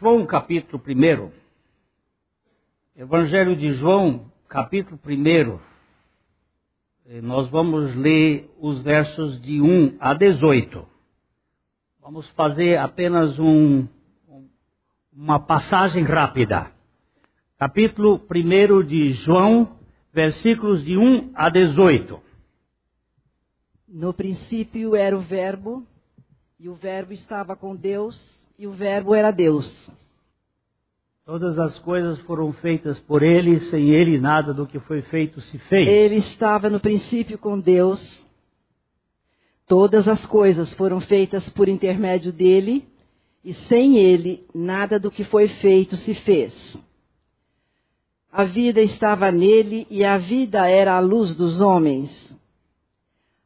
João capítulo 1. Evangelho de João, capítulo 1. Nós vamos ler os versos de 1 a 18. Vamos fazer apenas um, uma passagem rápida. Capítulo 1 de João, versículos de 1 a 18. No princípio era o Verbo, e o Verbo estava com Deus e o Verbo era Deus. Todas as coisas foram feitas por ele, sem ele nada do que foi feito se fez. Ele estava no princípio com Deus. Todas as coisas foram feitas por intermédio dele, e sem ele nada do que foi feito se fez. A vida estava nele e a vida era a luz dos homens.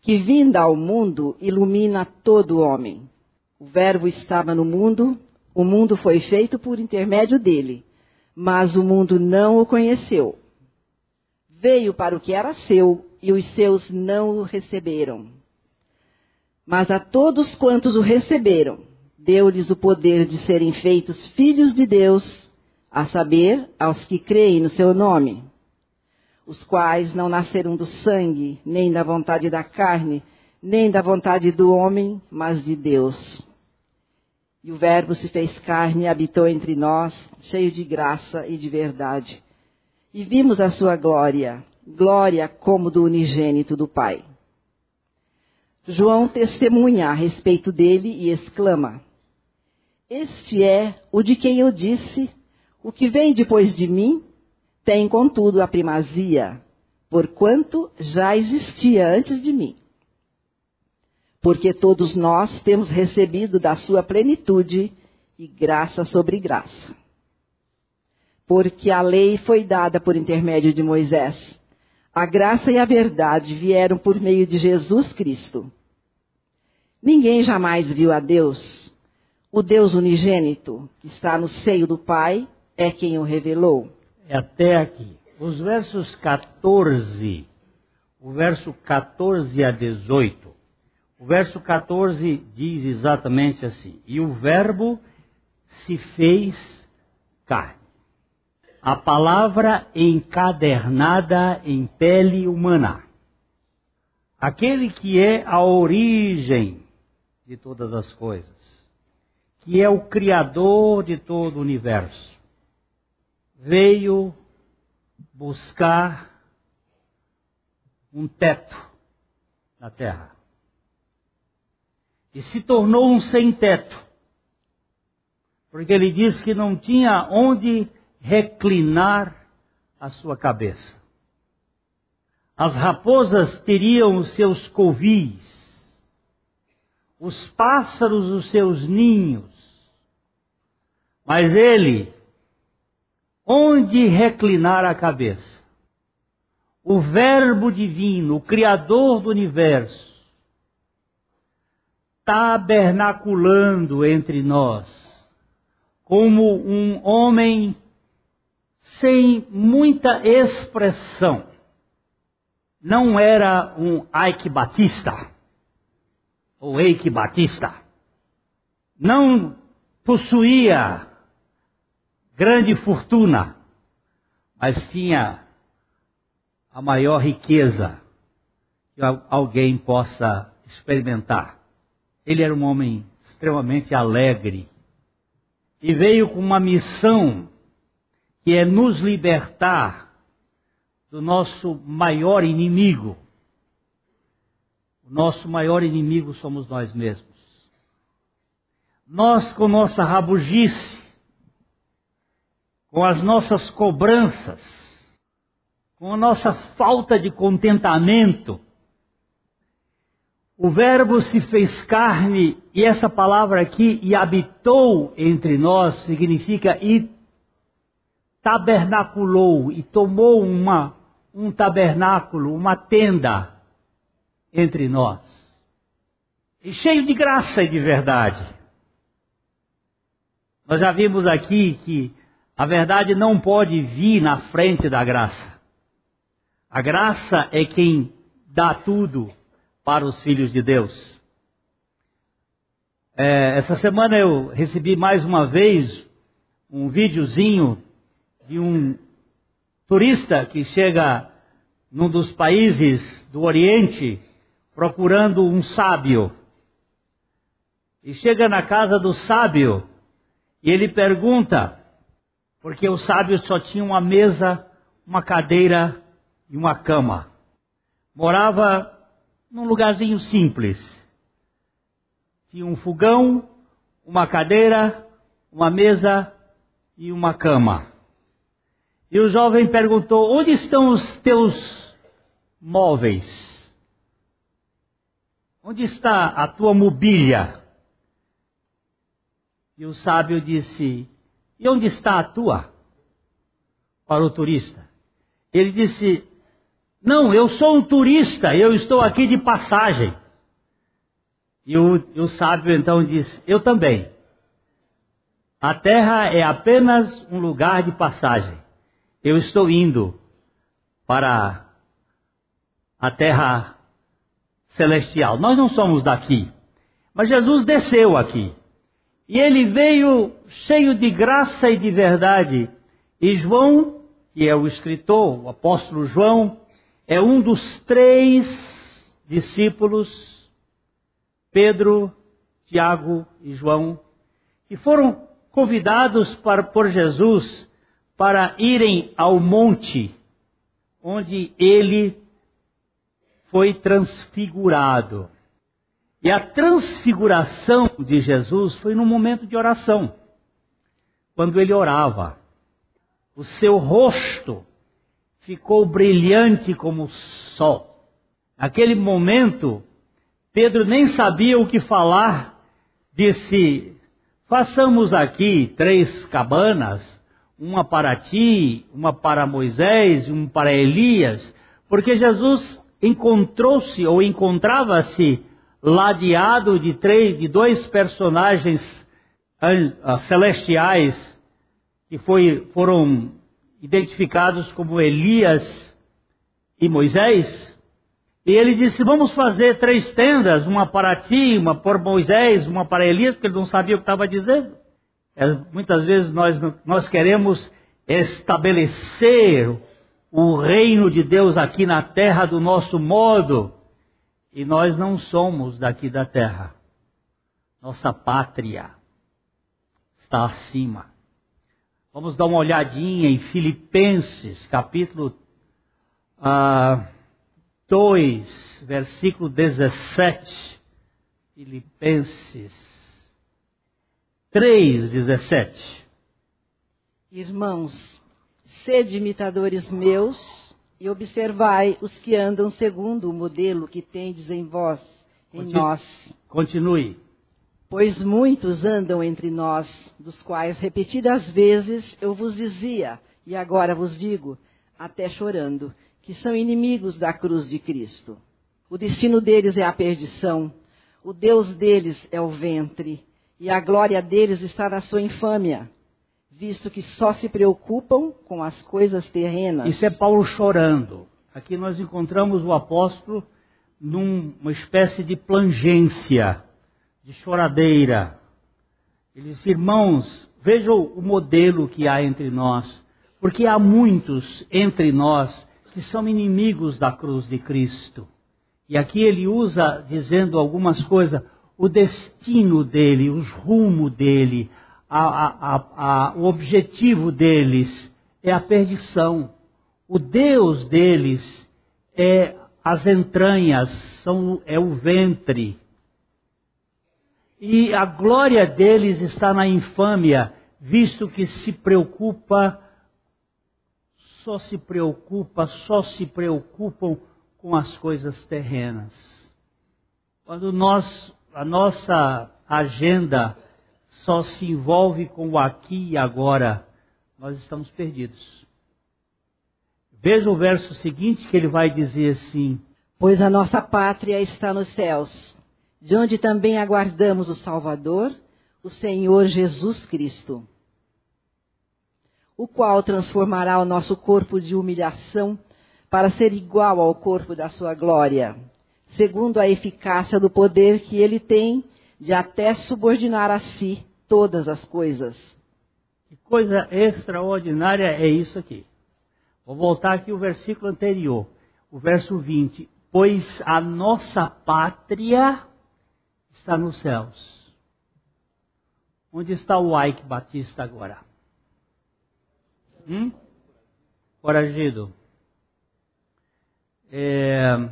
que vinda ao mundo ilumina todo homem. O Verbo estava no mundo, o mundo foi feito por intermédio dele, mas o mundo não o conheceu. Veio para o que era seu e os seus não o receberam. Mas a todos quantos o receberam, deu-lhes o poder de serem feitos filhos de Deus, a saber, aos que creem no seu nome os quais não nasceram do sangue, nem da vontade da carne, nem da vontade do homem, mas de Deus. E o Verbo se fez carne e habitou entre nós, cheio de graça e de verdade. E vimos a sua glória, glória como do unigênito do Pai. João testemunha a respeito dele e exclama: Este é o de quem eu disse: O que vem depois de mim tem, contudo, a primazia, porquanto já existia antes de mim. Porque todos nós temos recebido da sua plenitude e graça sobre graça. Porque a lei foi dada por intermédio de Moisés. A graça e a verdade vieram por meio de Jesus Cristo. Ninguém jamais viu a Deus. O Deus unigênito, que está no seio do Pai, é quem o revelou é até aqui. Os versos 14, o verso 14 a 18. O verso 14 diz exatamente assim: E o Verbo se fez carne. A palavra encadernada em pele humana. Aquele que é a origem de todas as coisas, que é o Criador de todo o universo veio buscar um teto na terra. E se tornou um sem-teto. Porque ele disse que não tinha onde reclinar a sua cabeça. As raposas teriam os seus covis, os pássaros os seus ninhos, mas ele onde reclinar a cabeça. O Verbo Divino, o Criador do universo, tabernaculando entre nós, como um homem sem muita expressão. Não era um Ike Batista, ou Eike Batista. Não possuía grande fortuna, mas tinha a maior riqueza que alguém possa experimentar. Ele era um homem extremamente alegre e veio com uma missão que é nos libertar do nosso maior inimigo. O nosso maior inimigo somos nós mesmos. Nós, com nossa rabugice, com as nossas cobranças, com a nossa falta de contentamento. O Verbo se fez carne, e essa palavra aqui, e habitou entre nós, significa e tabernaculou e tomou uma, um tabernáculo, uma tenda entre nós. E cheio de graça e de verdade. Nós já vimos aqui que a verdade não pode vir na frente da graça. A graça é quem dá tudo para os filhos de Deus. É, essa semana eu recebi mais uma vez um videozinho de um turista que chega num dos países do Oriente procurando um sábio. E chega na casa do sábio e ele pergunta, porque o sábio só tinha uma mesa, uma cadeira e uma cama. Morava num lugarzinho simples. Tinha um fogão, uma cadeira, uma mesa e uma cama. E o jovem perguntou: Onde estão os teus móveis? Onde está a tua mobília? E o sábio disse: E onde está a tua? Para o turista. Ele disse: Não, eu sou um turista, eu estou aqui de passagem. E o, o sábio então disse: Eu também. A terra é apenas um lugar de passagem. Eu estou indo para a terra celestial. Nós não somos daqui. Mas Jesus desceu aqui. E ele veio cheio de graça e de verdade. E João, que é o escritor, o apóstolo João, é um dos três discípulos, Pedro, Tiago e João, que foram convidados para, por Jesus para irem ao monte onde ele foi transfigurado. E a transfiguração de Jesus foi num momento de oração, quando ele orava. O seu rosto ficou brilhante como o sol. Naquele momento, Pedro nem sabia o que falar, disse: Façamos aqui três cabanas, uma para ti, uma para Moisés, uma para Elias, porque Jesus encontrou-se ou encontrava-se ladeado de três, de dois personagens uh, celestiais que foi, foram identificados como Elias e Moisés. E ele disse: Vamos fazer três tendas, uma para ti, uma para Moisés, uma para Elias, porque ele não sabia o que estava dizendo. É, muitas vezes nós, nós queremos estabelecer o reino de Deus aqui na terra do nosso modo, e nós não somos daqui da terra. Nossa pátria está acima. Vamos dar uma olhadinha em Filipenses, capítulo. Uh, 2, versículo 17. Filipenses 3, 17. Irmãos, sede imitadores meus e observai os que andam segundo o modelo que tendes em vós, em Continue. nós. Continue. Pois muitos andam entre nós, dos quais repetidas vezes eu vos dizia, e agora vos digo, até chorando, que são inimigos da cruz de Cristo. O destino deles é a perdição, o Deus deles é o ventre, e a glória deles está na sua infâmia, visto que só se preocupam com as coisas terrenas. Isso é Paulo chorando. Aqui nós encontramos o apóstolo numa espécie de plangência, de choradeira. Ele diz: Irmãos, vejam o modelo que há entre nós, porque há muitos entre nós que são inimigos da cruz de Cristo. E aqui ele usa, dizendo algumas coisas, o destino dele, os rumos dele, a, a, a, o objetivo deles é a perdição. O Deus deles é as entranhas, são, é o ventre. E a glória deles está na infâmia, visto que se preocupa só se preocupa, só se preocupam com as coisas terrenas. Quando nós, a nossa agenda só se envolve com o aqui e agora, nós estamos perdidos. Veja o verso seguinte que ele vai dizer assim: Pois a nossa pátria está nos céus, de onde também aguardamos o Salvador, o Senhor Jesus Cristo, o qual transformará o nosso corpo de humilhação para ser igual ao corpo da sua glória, segundo a eficácia do poder que ele tem de até subordinar a si todas as coisas. Que coisa extraordinária é isso aqui. Vou voltar aqui o versículo anterior, o verso 20. Pois a nossa pátria está nos céus. Onde está o Ike Batista agora? Hum? Coragido. É,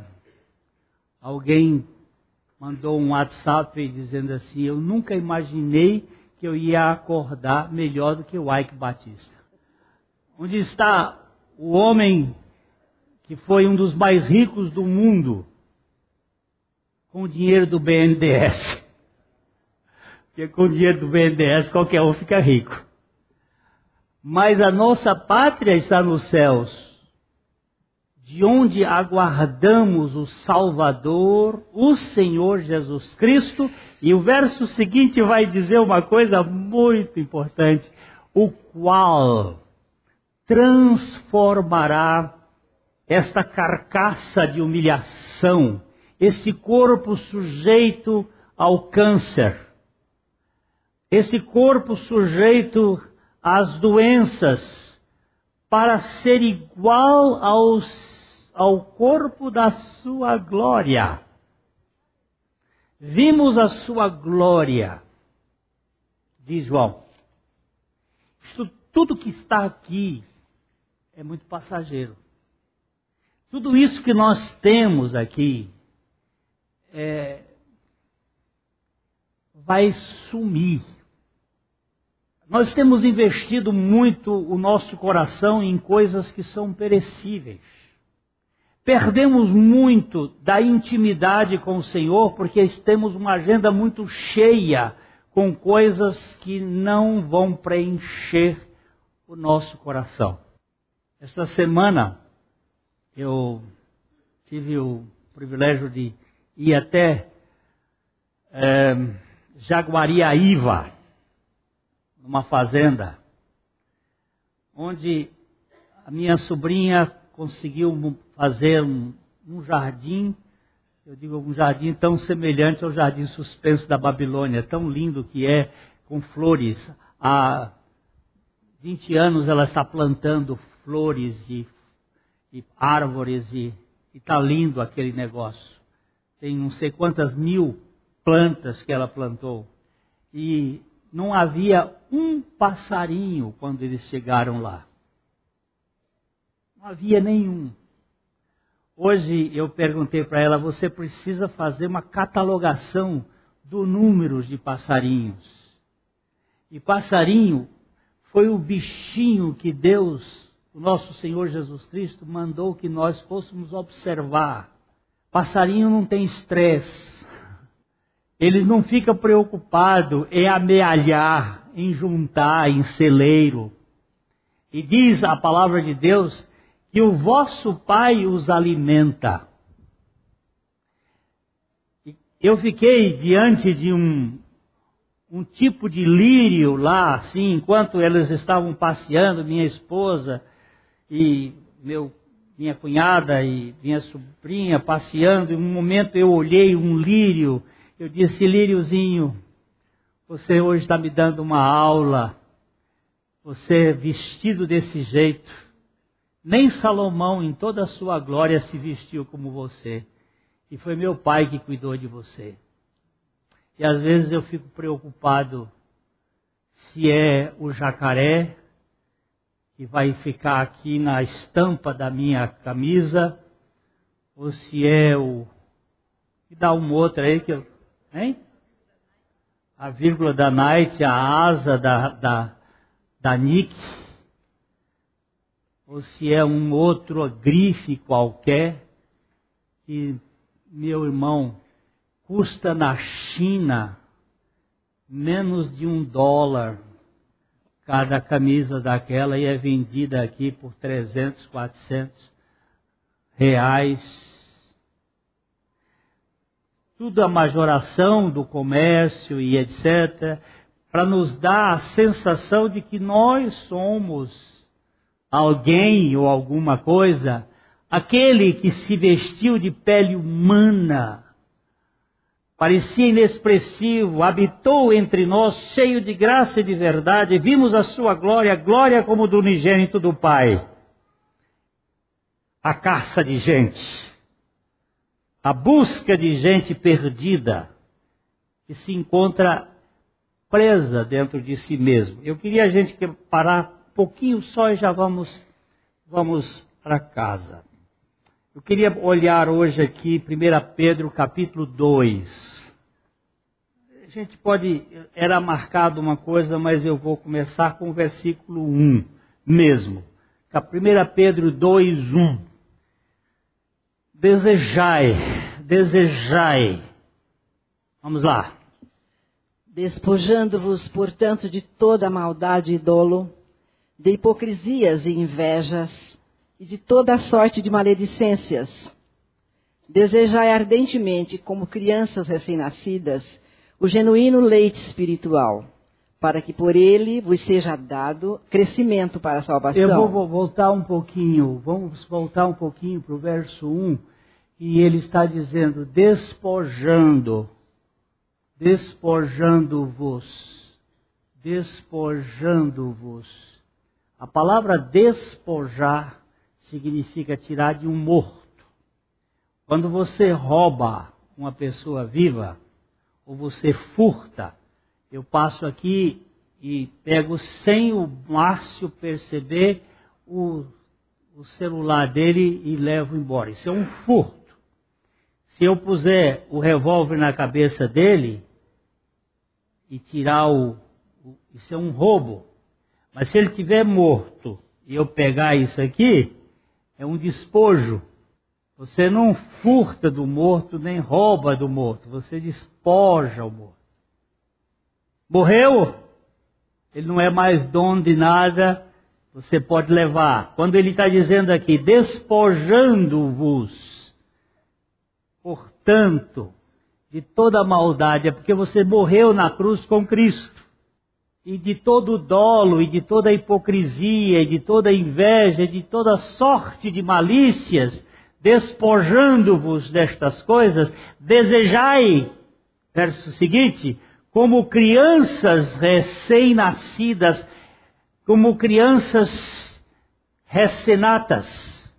alguém mandou um WhatsApp dizendo assim: Eu nunca imaginei que eu ia acordar melhor do que o Ike Batista. Onde está o homem que foi um dos mais ricos do mundo com o dinheiro do BNDES? Porque com o dinheiro do BNDES qualquer um fica rico. Mas a nossa pátria está nos céus de onde aguardamos o Salvador, o Senhor Jesus Cristo. E o verso seguinte vai dizer uma coisa muito importante: o qual transformará esta carcaça de humilhação, este corpo sujeito ao câncer, esse corpo sujeito às doenças, para ser igual aos ao corpo da sua glória. Vimos a sua glória, diz João. Isto, tudo que está aqui é muito passageiro. Tudo isso que nós temos aqui é, vai sumir. Nós temos investido muito o nosso coração em coisas que são perecíveis. Perdemos muito da intimidade com o Senhor porque temos uma agenda muito cheia com coisas que não vão preencher o nosso coração. Esta semana eu tive o privilégio de ir até é, Jaguariaíva, numa fazenda, onde a minha sobrinha conseguiu fazer um, um jardim, eu digo um jardim tão semelhante ao jardim suspenso da Babilônia, tão lindo que é, com flores. Há 20 anos ela está plantando flores e, e árvores e está lindo aquele negócio. Tem não sei quantas mil plantas que ela plantou. E não havia um passarinho quando eles chegaram lá. Não havia nenhum. Hoje eu perguntei para ela: você precisa fazer uma catalogação do número de passarinhos. E passarinho foi o bichinho que Deus, o nosso Senhor Jesus Cristo, mandou que nós fôssemos observar. Passarinho não tem estresse. Eles não ficam preocupados em amealhar, em juntar, em celeiro. E diz a palavra de Deus que o vosso Pai os alimenta. Eu fiquei diante de um, um tipo de lírio lá, assim, enquanto eles estavam passeando, minha esposa e meu, minha cunhada e minha sobrinha passeando, em um momento eu olhei um lírio, eu disse, líriozinho, você hoje está me dando uma aula, você vestido desse jeito, nem Salomão, em toda a sua glória, se vestiu como você. E foi meu pai que cuidou de você. E às vezes eu fico preocupado se é o jacaré que vai ficar aqui na estampa da minha camisa, ou se é o. E dá um outro aí que eu. Hein? A vírgula da Night, a asa da, da, da Nick ou se é um outro grife qualquer, que, meu irmão, custa na China menos de um dólar cada camisa daquela e é vendida aqui por 300, 400 reais. Tudo a majoração do comércio e etc. Para nos dar a sensação de que nós somos alguém ou alguma coisa, aquele que se vestiu de pele humana parecia inexpressivo, habitou entre nós, cheio de graça e de verdade, vimos a sua glória, glória como do unigênito do Pai. A caça de gente, a busca de gente perdida, que se encontra presa dentro de si mesmo. Eu queria a gente parar um pouquinho só e já vamos, vamos para casa. Eu queria olhar hoje aqui 1 Pedro capítulo 2. A gente pode, era marcado uma coisa, mas eu vou começar com o versículo 1 mesmo. 1 Pedro 2, 1. Desejai, desejai. Vamos lá. Despojando-vos, portanto, de toda maldade e dolo, de hipocrisias e invejas, e de toda sorte de maledicências. Desejai ardentemente, como crianças recém-nascidas, o genuíno leite espiritual, para que por ele vos seja dado crescimento para a salvação. Eu vou voltar um pouquinho, vamos voltar um pouquinho para o verso 1, e ele está dizendo: despojando, despojando-vos, despojando-vos. A palavra despojar significa tirar de um morto. Quando você rouba uma pessoa viva, ou você furta, eu passo aqui e pego sem o Márcio perceber o, o celular dele e levo embora. Isso é um furto. Se eu puser o revólver na cabeça dele e tirar o, o isso é um roubo. Mas se ele tiver morto e eu pegar isso aqui, é um despojo. Você não furta do morto nem rouba do morto, você despoja o morto. Morreu? Ele não é mais dono de nada, você pode levar. Quando ele está dizendo aqui, despojando-vos, portanto, de toda maldade, é porque você morreu na cruz com Cristo e de todo dolo, e de toda hipocrisia, e de toda inveja, e de toda sorte de malícias, despojando-vos destas coisas, desejai, verso seguinte, como crianças recém-nascidas, como crianças recém-natas.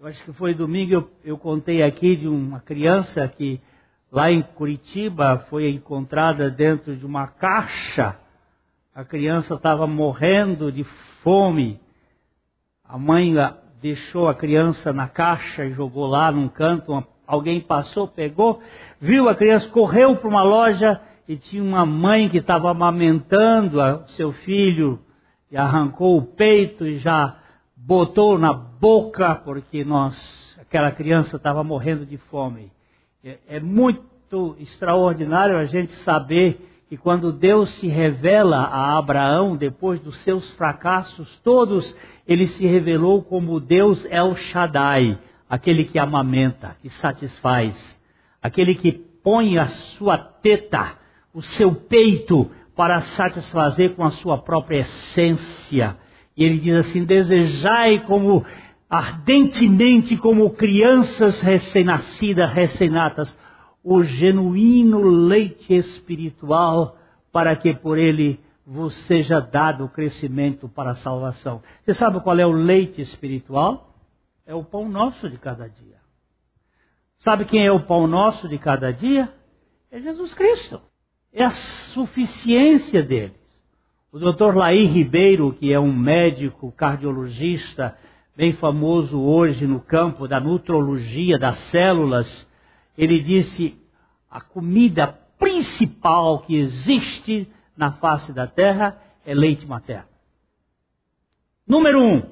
Eu acho que foi domingo eu, eu contei aqui de uma criança que lá em Curitiba foi encontrada dentro de uma caixa a criança estava morrendo de fome. A mãe deixou a criança na caixa e jogou lá num canto. Alguém passou, pegou, viu a criança, correu para uma loja e tinha uma mãe que estava amamentando o seu filho e arrancou o peito e já botou na boca porque nós, aquela criança estava morrendo de fome. É, é muito extraordinário a gente saber que quando Deus se revela a Abraão, depois dos seus fracassos todos, ele se revelou como Deus El Shaddai, aquele que amamenta, que satisfaz, aquele que põe a sua teta, o seu peito, para satisfazer com a sua própria essência. E ele diz assim: desejai como ardentemente como crianças recém-nascidas, recém-natas, o genuíno leite espiritual, para que por ele vos seja dado o crescimento para a salvação. Você sabe qual é o leite espiritual? É o pão nosso de cada dia. Sabe quem é o pão nosso de cada dia? É Jesus Cristo. É a suficiência deles. O Dr. Laí Ribeiro, que é um médico cardiologista bem famoso hoje no campo da nutrologia das células, ele disse: a comida principal que existe na face da terra é leite materno. Número um.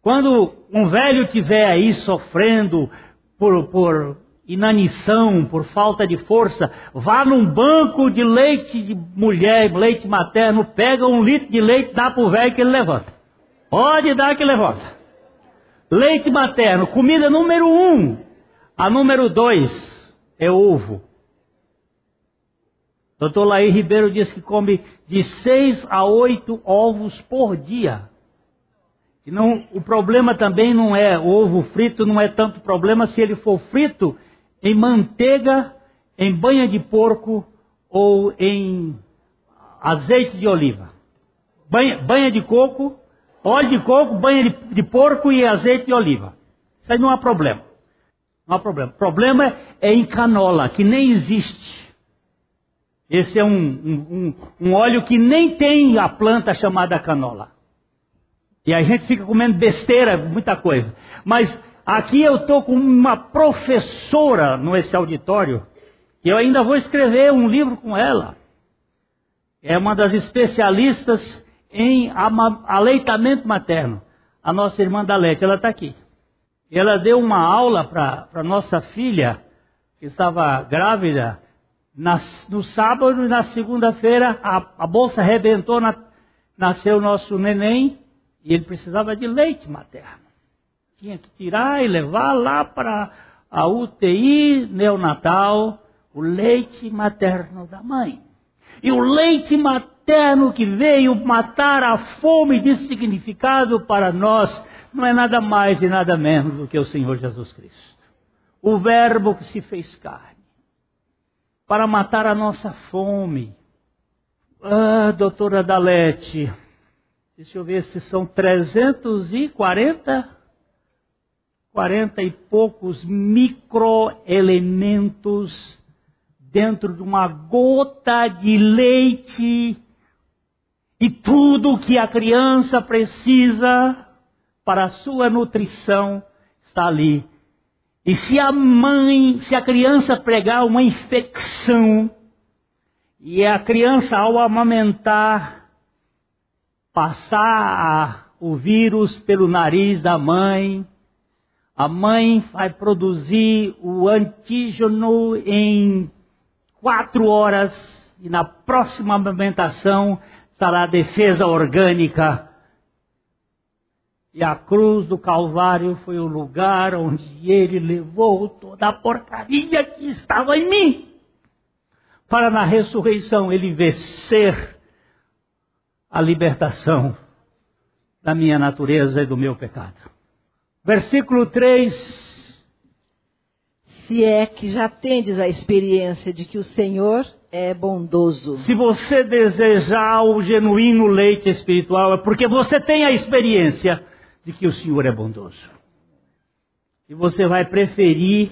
Quando um velho tiver aí sofrendo por, por inanição, por falta de força, vá num banco de leite de mulher, leite materno, pega um litro de leite, dá pro velho que ele levanta. Pode dar que levanta. Leite materno, comida número um. A número dois é ovo. Doutor Laí Ribeiro diz que come de seis a oito ovos por dia. E não, o problema também não é o ovo frito, não é tanto problema se ele for frito em manteiga, em banha de porco ou em azeite de oliva. Banha, banha de coco, óleo de coco, banha de, de, porco e azeite de oliva. Isso aí não há problema. Não há problema. O problema é em canola, que nem existe. Esse é um, um, um óleo que nem tem a planta chamada canola. E a gente fica comendo besteira, muita coisa. Mas Aqui eu estou com uma professora nesse auditório, e eu ainda vou escrever um livro com ela. É uma das especialistas em aleitamento materno. A nossa irmã Dalete, ela está aqui. Ela deu uma aula para nossa filha, que estava grávida, no sábado e na segunda-feira a, a, bolsa arrebentou, na, nasceu o nosso neném, e ele precisava de leite materno tinha que tirar e levar lá para a UTI neonatal o leite materno da mãe. E o leite materno que veio matar a fome de significado para nós não é nada mais e nada menos do que o Senhor Jesus Cristo. O Verbo que se fez carne. Para matar a nossa fome. Ah, doutora Dalete, deixa eu ver se são 340 quarenta e poucos microelementos dentro de uma gota de leite e tudo que a criança precisa para a sua nutrição está ali. E se a mãe, se a criança pregar uma infecção, e a criança ao amamentar passar o vírus pelo nariz da mãe, a mãe vai produzir o antígeno em quatro horas e na próxima amamentação estará a defesa orgânica. E a cruz do Calvário foi o lugar onde ele levou toda a porcaria que estava em mim, para na ressurreição ele vencer a libertação da minha natureza e do meu pecado. Versículo 3. Se é que já tendes a experiência de que o Senhor é bondoso. Se você desejar o genuíno leite espiritual, é porque você tem a experiência de que o Senhor é bondoso. E você vai preferir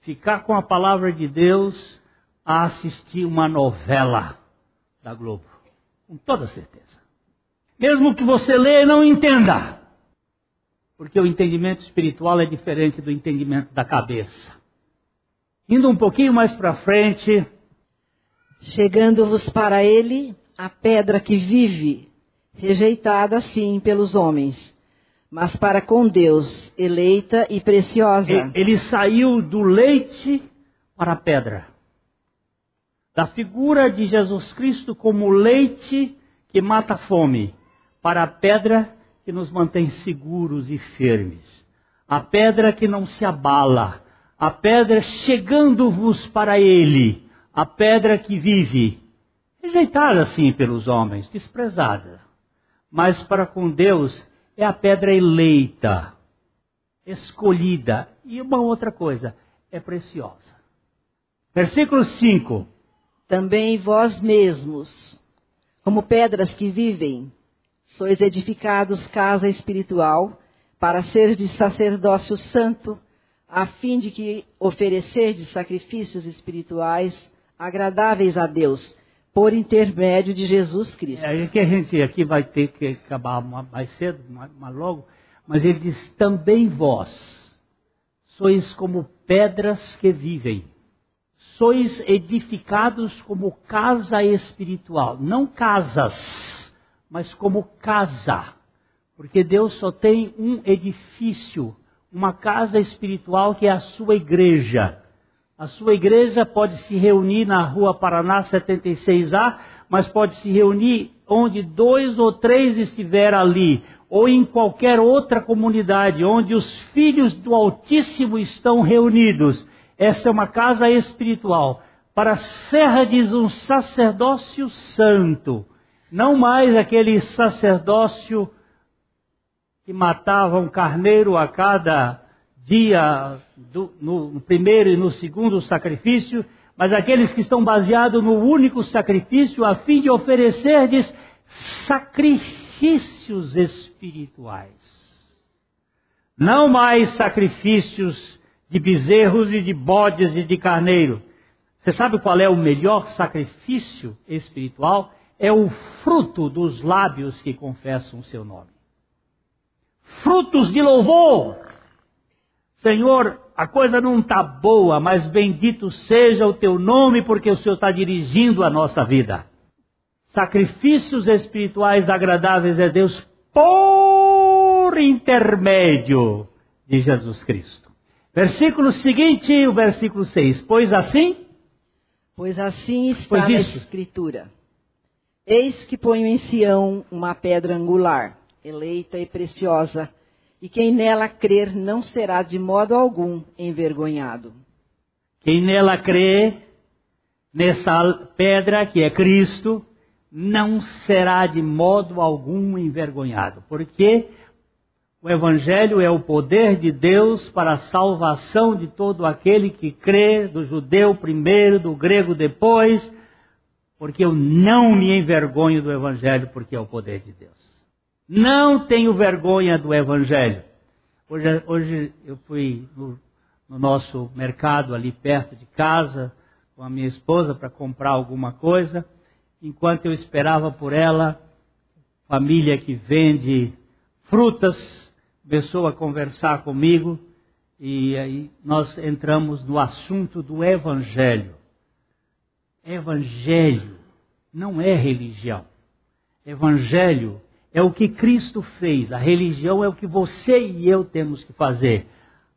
ficar com a palavra de Deus a assistir uma novela da Globo. Com toda certeza. Mesmo que você leia e não entenda. Porque o entendimento espiritual é diferente do entendimento da cabeça. Indo um pouquinho mais para frente. Chegando-vos para ele a pedra que vive, rejeitada sim pelos homens, mas para com Deus eleita e preciosa. Ele saiu do leite para a pedra. Da figura de Jesus Cristo como leite que mata a fome, para a pedra que nos mantém seguros e firmes. A pedra que não se abala, a pedra chegando-vos para Ele, a pedra que vive, rejeitada sim pelos homens, desprezada, mas para com Deus é a pedra eleita, escolhida. E uma outra coisa, é preciosa. Versículo 5. Também vós mesmos, como pedras que vivem, sois edificados casa espiritual, para ser de sacerdócio santo, a fim de que oferecerdes sacrifícios espirituais agradáveis a Deus, por intermédio de Jesus Cristo. É que a gente aqui vai ter que acabar mais cedo, mais logo, mas ele diz: também vós sois como pedras que vivem, sois edificados como casa espiritual, não casas mas como casa. Porque Deus só tem um edifício, uma casa espiritual que é a sua igreja. A sua igreja pode se reunir na rua Paraná 76A, mas pode se reunir onde dois ou três estiver ali, ou em qualquer outra comunidade onde os filhos do Altíssimo estão reunidos. Essa é uma casa espiritual. Para a Serra diz um sacerdócio santo, não mais aquele sacerdócio que matava um carneiro a cada dia, do, no primeiro e no segundo sacrifício, mas aqueles que estão baseados no único sacrifício, a fim de oferecer-lhes sacrifícios espirituais. Não mais sacrifícios de bezerros e de bodes e de carneiro. Você sabe qual é o melhor sacrifício espiritual? É o fruto dos lábios que confessam o seu nome frutos de louvor. Senhor, a coisa não está boa, mas bendito seja o teu nome, porque o Senhor está dirigindo a nossa vida. Sacrifícios espirituais agradáveis a Deus por intermédio de Jesus Cristo. Versículo seguinte, o versículo 6. Pois assim? Pois assim está pois na Escritura. Eis que ponho em Sião uma pedra angular eleita e preciosa, e quem nela crer não será de modo algum envergonhado. Quem nela crê, nessa pedra que é Cristo, não será de modo algum envergonhado. Porque o Evangelho é o poder de Deus para a salvação de todo aquele que crê, do judeu primeiro, do grego depois, porque eu não me envergonho do Evangelho, porque é o poder de Deus. Não tenho vergonha do Evangelho. Hoje, hoje eu fui no, no nosso mercado ali perto de casa com a minha esposa para comprar alguma coisa. Enquanto eu esperava por ela, família que vende frutas começou a conversar comigo e aí nós entramos no assunto do Evangelho. Evangelho não é religião. Evangelho é o que Cristo fez. A religião é o que você e eu temos que fazer.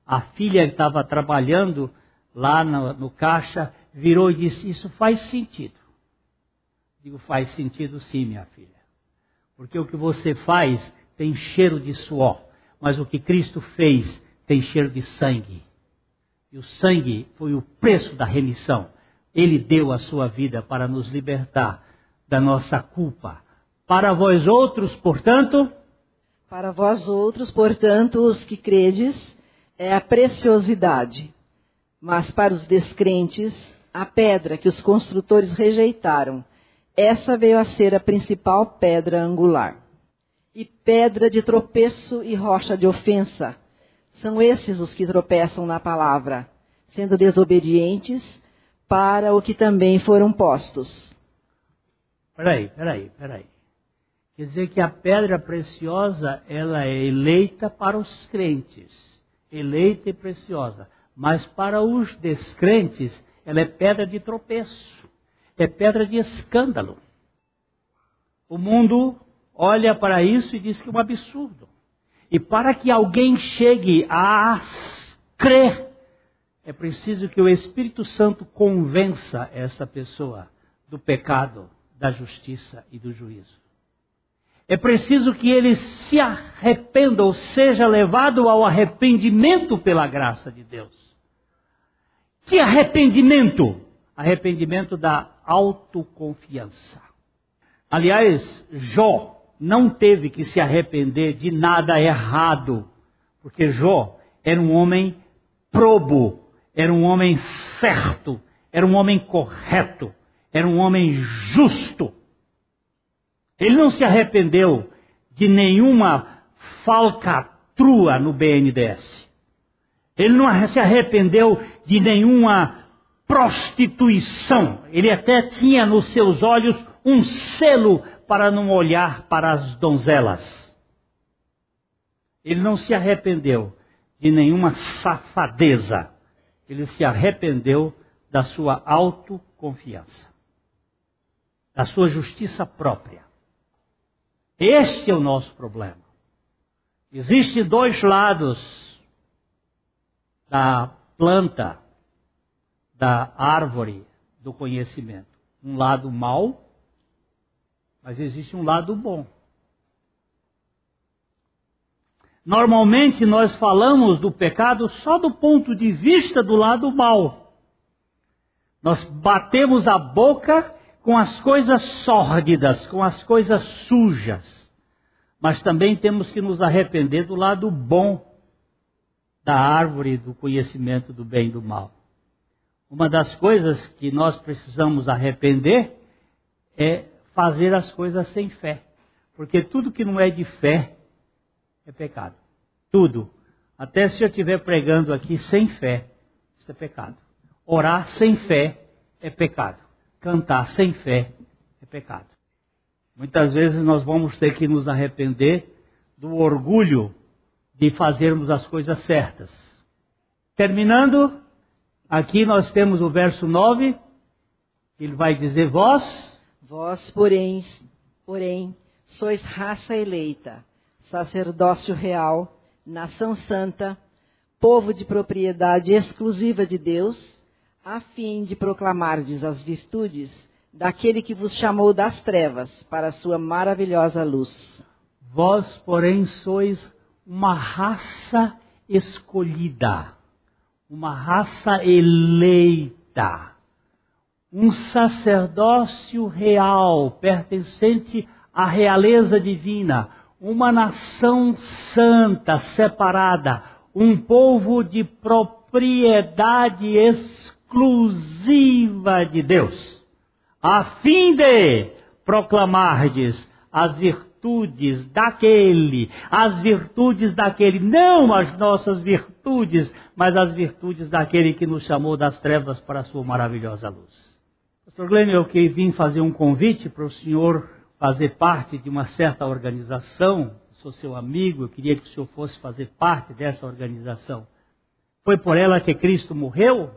A filha estava trabalhando lá no, no caixa, virou e disse: Isso faz sentido. Digo, faz sentido sim, minha filha. Porque o que você faz tem cheiro de suor, mas o que Cristo fez tem cheiro de sangue. E o sangue foi o preço da remissão. Ele deu a sua vida para nos libertar da nossa culpa, para vós outros, portanto. Para vós outros, portanto, os que credes, é a preciosidade. Mas para os descrentes, a pedra que os construtores rejeitaram, essa veio a ser a principal pedra angular. E pedra de tropeço e rocha de ofensa. São esses os que tropeçam na palavra, sendo desobedientes para o que também foram postos. Peraí, peraí, peraí. Quer dizer que a pedra preciosa, ela é eleita para os crentes, eleita e preciosa. Mas para os descrentes, ela é pedra de tropeço, é pedra de escândalo. O mundo olha para isso e diz que é um absurdo. E para que alguém chegue a crer, é preciso que o Espírito Santo convença essa pessoa do pecado, da justiça e do juízo. É preciso que ele se arrependa, ou seja levado ao arrependimento pela graça de Deus. Que arrependimento? Arrependimento da autoconfiança. Aliás, Jó não teve que se arrepender de nada errado, porque Jó era um homem probo, era um homem certo, era um homem correto, era um homem justo. Ele não se arrependeu de nenhuma falcatrua no BNDES. Ele não se arrependeu de nenhuma prostituição. Ele até tinha nos seus olhos um selo para não olhar para as donzelas. Ele não se arrependeu de nenhuma safadeza. Ele se arrependeu da sua autoconfiança, da sua justiça própria. Este é o nosso problema. Existem dois lados da planta da árvore do conhecimento. Um lado mau, mas existe um lado bom. Normalmente nós falamos do pecado só do ponto de vista do lado mal. Nós batemos a boca com as coisas sórdidas, com as coisas sujas. Mas também temos que nos arrepender do lado bom da árvore do conhecimento do bem e do mal. Uma das coisas que nós precisamos arrepender é fazer as coisas sem fé. Porque tudo que não é de fé é pecado. Tudo. Até se eu estiver pregando aqui sem fé, isso é pecado. Orar sem fé é pecado. Cantar sem fé é pecado. Muitas vezes nós vamos ter que nos arrepender do orgulho de fazermos as coisas certas. Terminando, aqui nós temos o verso 9, ele vai dizer: Vós, vós, porém, porém, sois raça eleita, sacerdócio real, nação santa, povo de propriedade exclusiva de Deus, a fim de proclamardes as virtudes daquele que vos chamou das trevas para a sua maravilhosa luz. Vós, porém, sois uma raça escolhida, uma raça eleita, um sacerdócio real pertencente à realeza divina, uma nação santa, separada, um povo de propriedade exclusiva de Deus a fim de proclamardes as virtudes daquele, as virtudes daquele, não as nossas virtudes, mas as virtudes daquele que nos chamou das trevas para a sua maravilhosa luz. Pastor Glenn, eu que vim fazer um convite para o senhor fazer parte de uma certa organização, sou seu amigo, eu queria que o senhor fosse fazer parte dessa organização. Foi por ela que Cristo morreu?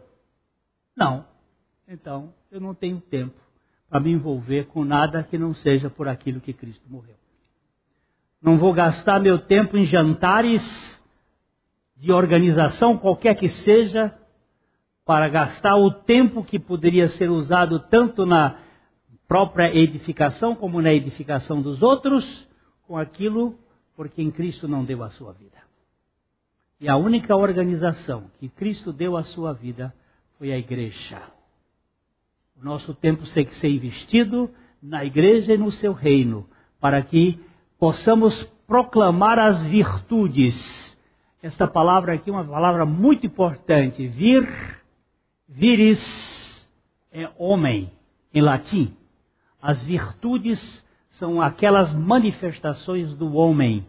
Não. Então, eu não tenho tempo a me envolver com nada que não seja por aquilo que Cristo morreu. Não vou gastar meu tempo em jantares de organização, qualquer que seja, para gastar o tempo que poderia ser usado tanto na própria edificação como na edificação dos outros, com aquilo por quem Cristo não deu a sua vida. E a única organização que Cristo deu a sua vida foi a igreja. O nosso tempo tem que ser investido na igreja e no seu reino, para que possamos proclamar as virtudes. Esta palavra aqui é uma palavra muito importante. Vir, viris, é homem, em latim. As virtudes são aquelas manifestações do homem,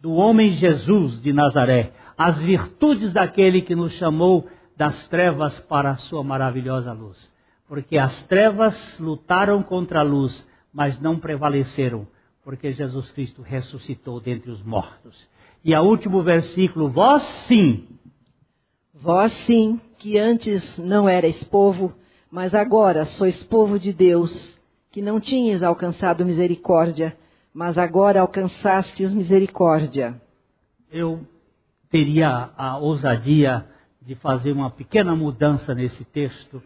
do homem Jesus de Nazaré. As virtudes daquele que nos chamou das trevas para a sua maravilhosa luz porque as trevas lutaram contra a luz, mas não prevaleceram, porque Jesus Cristo ressuscitou dentre os mortos. E a último versículo, vós sim. Vós sim, que antes não erais povo, mas agora sois povo de Deus, que não tinhas alcançado misericórdia, mas agora alcançastes misericórdia. Eu teria a ousadia de fazer uma pequena mudança nesse texto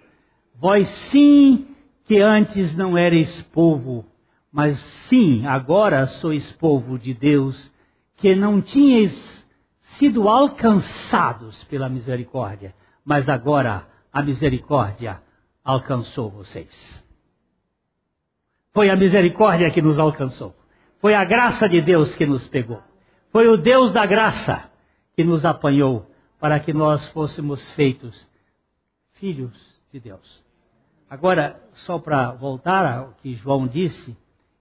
Vós sim que antes não erais povo, mas sim agora sois povo de Deus, que não tinhais sido alcançados pela misericórdia, mas agora a misericórdia alcançou vocês. Foi a misericórdia que nos alcançou. Foi a graça de Deus que nos pegou. Foi o Deus da graça que nos apanhou para que nós fôssemos feitos filhos de Deus. Agora, só para voltar ao que João disse,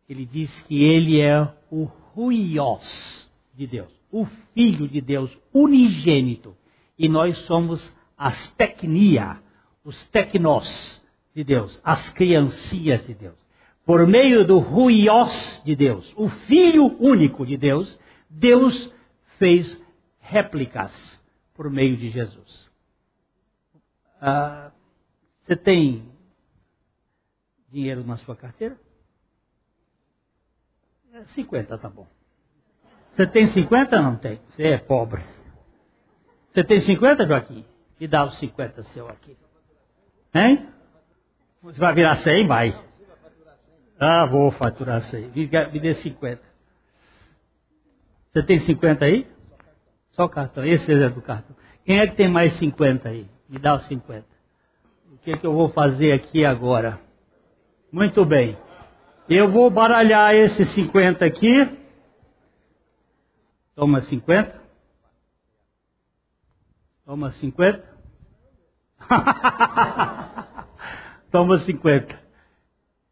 ele diz que ele é o Ruios de Deus, o Filho de Deus, unigênito. E nós somos as tecnia, os tecnós de Deus, as criancinhas de Deus. Por meio do Ruios de Deus, o Filho único de Deus, Deus fez réplicas por meio de Jesus. Ah, você tem dinheiro na sua carteira? 50, tá bom. Você tem 50? Não tem. Você é pobre. Você tem 50, Joaquim? Me dá os 50 seu aqui. Hein? Você vai virar 100? Vai. Ah, vou faturar 100. Me, me dê 50. Você tem 50 aí? Só o cartão. Esse é do cartão. Quem é que tem mais 50 aí? Me dá os 50. O que, é que eu vou fazer aqui agora? Muito bem. Eu vou baralhar esses 50 aqui. Toma 50. Toma 50. Toma 50.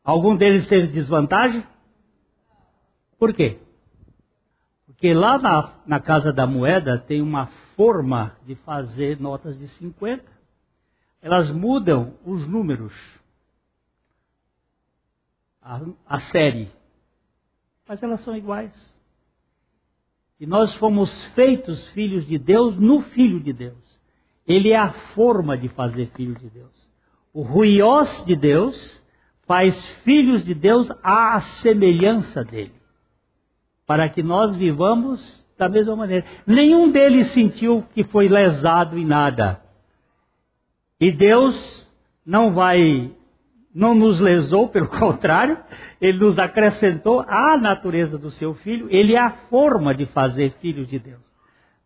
Algum deles teve desvantagem? Por quê? Porque lá na, na Casa da Moeda tem uma forma de fazer notas de 50. Elas mudam os números, a, a série, mas elas são iguais. E nós fomos feitos filhos de Deus no Filho de Deus. Ele é a forma de fazer filho de Deus. O ruiós de Deus faz filhos de Deus à semelhança dele, para que nós vivamos da mesma maneira. Nenhum deles sentiu que foi lesado em nada. E Deus não vai, não nos lesou, pelo contrário, Ele nos acrescentou à natureza do seu filho, Ele é a forma de fazer filhos de Deus.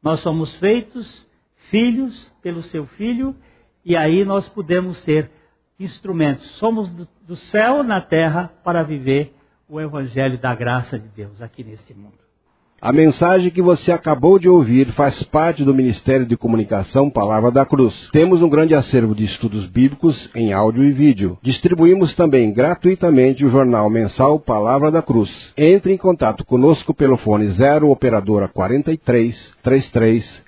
Nós somos feitos filhos pelo seu filho, e aí nós podemos ser instrumentos. Somos do céu na terra para viver o evangelho da graça de Deus aqui neste mundo. A mensagem que você acabou de ouvir faz parte do Ministério de Comunicação Palavra da Cruz. Temos um grande acervo de estudos bíblicos em áudio e vídeo. Distribuímos também gratuitamente o jornal mensal Palavra da Cruz. Entre em contato conosco pelo fone 0 operadora 43 33